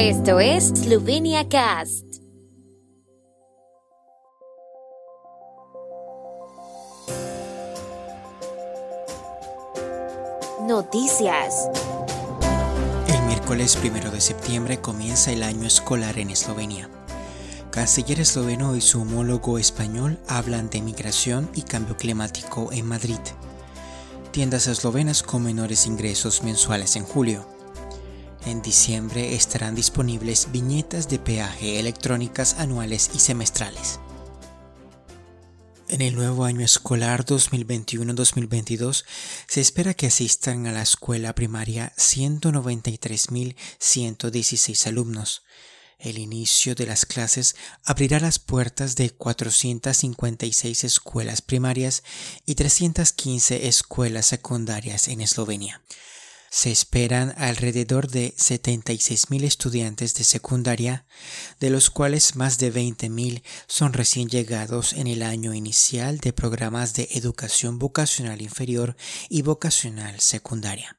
Esto es Slovenia Cast. Noticias. El miércoles primero de septiembre comienza el año escolar en Eslovenia. Canciller esloveno y su homólogo español hablan de migración y cambio climático en Madrid. Tiendas eslovenas con menores ingresos mensuales en julio. En diciembre estarán disponibles viñetas de peaje electrónicas anuales y semestrales. En el nuevo año escolar 2021-2022 se espera que asistan a la escuela primaria 193.116 alumnos. El inicio de las clases abrirá las puertas de 456 escuelas primarias y 315 escuelas secundarias en Eslovenia. Se esperan alrededor de 76.000 estudiantes de secundaria, de los cuales más de 20.000 son recién llegados en el año inicial de programas de educación vocacional inferior y vocacional secundaria.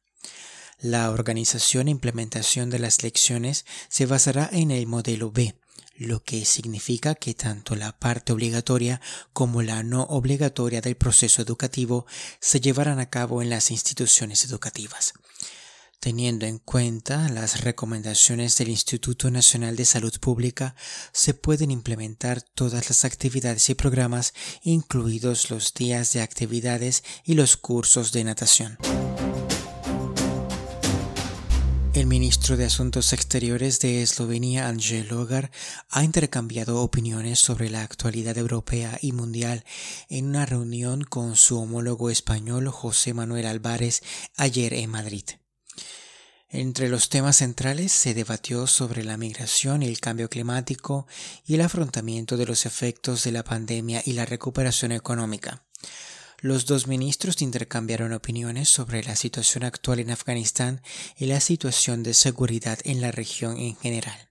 La organización e implementación de las lecciones se basará en el modelo B, lo que significa que tanto la parte obligatoria como la no obligatoria del proceso educativo se llevarán a cabo en las instituciones educativas. Teniendo en cuenta las recomendaciones del Instituto Nacional de Salud Pública, se pueden implementar todas las actividades y programas, incluidos los días de actividades y los cursos de natación. El ministro de Asuntos Exteriores de Eslovenia, Angel Logar, ha intercambiado opiniones sobre la actualidad europea y mundial en una reunión con su homólogo español José Manuel Álvarez ayer en Madrid. Entre los temas centrales se debatió sobre la migración y el cambio climático y el afrontamiento de los efectos de la pandemia y la recuperación económica. Los dos ministros intercambiaron opiniones sobre la situación actual en Afganistán y la situación de seguridad en la región en general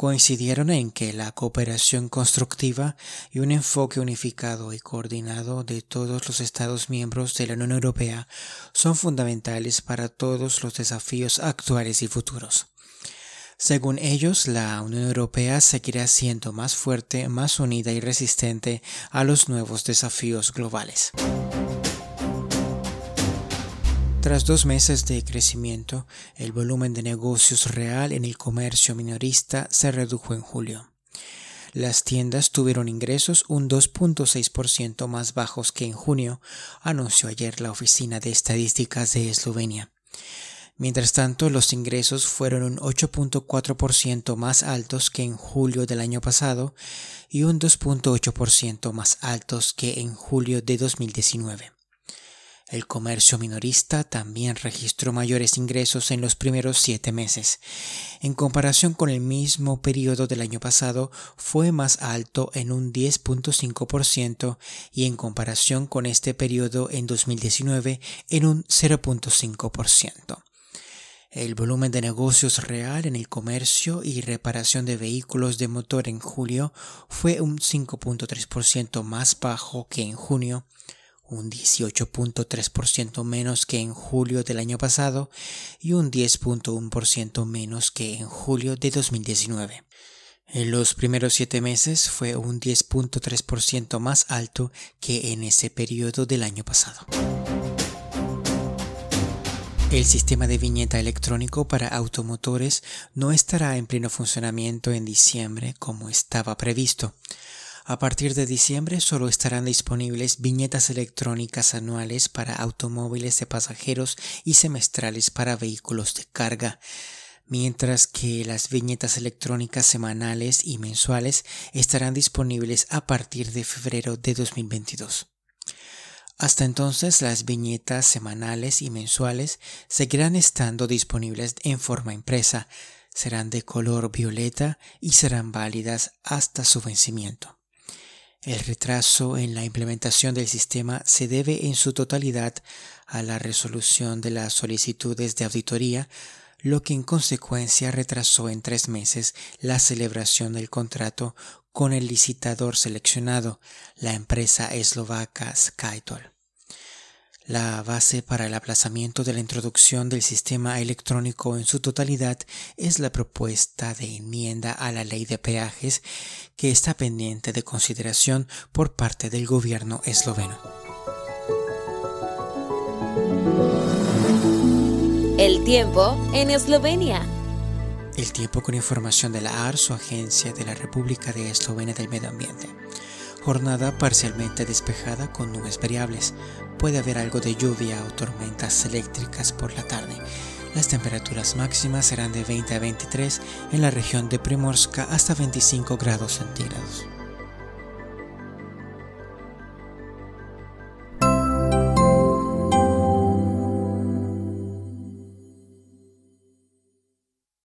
coincidieron en que la cooperación constructiva y un enfoque unificado y coordinado de todos los Estados miembros de la Unión Europea son fundamentales para todos los desafíos actuales y futuros. Según ellos, la Unión Europea seguirá siendo más fuerte, más unida y resistente a los nuevos desafíos globales. Tras dos meses de crecimiento, el volumen de negocios real en el comercio minorista se redujo en julio. Las tiendas tuvieron ingresos un 2.6% más bajos que en junio, anunció ayer la Oficina de Estadísticas de Eslovenia. Mientras tanto, los ingresos fueron un 8.4% más altos que en julio del año pasado y un 2.8% más altos que en julio de 2019. El comercio minorista también registró mayores ingresos en los primeros siete meses. En comparación con el mismo periodo del año pasado, fue más alto en un 10.5% y en comparación con este periodo en 2019 en un 0.5%. El volumen de negocios real en el comercio y reparación de vehículos de motor en julio fue un 5.3% más bajo que en junio un 18.3% menos que en julio del año pasado y un 10.1% menos que en julio de 2019. En los primeros siete meses fue un 10.3% más alto que en ese periodo del año pasado. El sistema de viñeta electrónico para automotores no estará en pleno funcionamiento en diciembre como estaba previsto. A partir de diciembre solo estarán disponibles viñetas electrónicas anuales para automóviles de pasajeros y semestrales para vehículos de carga, mientras que las viñetas electrónicas semanales y mensuales estarán disponibles a partir de febrero de 2022. Hasta entonces las viñetas semanales y mensuales seguirán estando disponibles en forma impresa, serán de color violeta y serán válidas hasta su vencimiento. El retraso en la implementación del sistema se debe en su totalidad a la resolución de las solicitudes de auditoría, lo que en consecuencia retrasó en tres meses la celebración del contrato con el licitador seleccionado, la empresa eslovaca Skytol. La base para el aplazamiento de la introducción del sistema electrónico en su totalidad es la propuesta de enmienda a la ley de peajes que está pendiente de consideración por parte del gobierno esloveno. El tiempo en Eslovenia. El tiempo con información de la ARSO, Agencia de la República de Eslovenia del Medio Ambiente. Jornada parcialmente despejada con nubes variables. Puede haber algo de lluvia o tormentas eléctricas por la tarde. Las temperaturas máximas serán de 20 a 23 en la región de Primorska hasta 25 grados centígrados.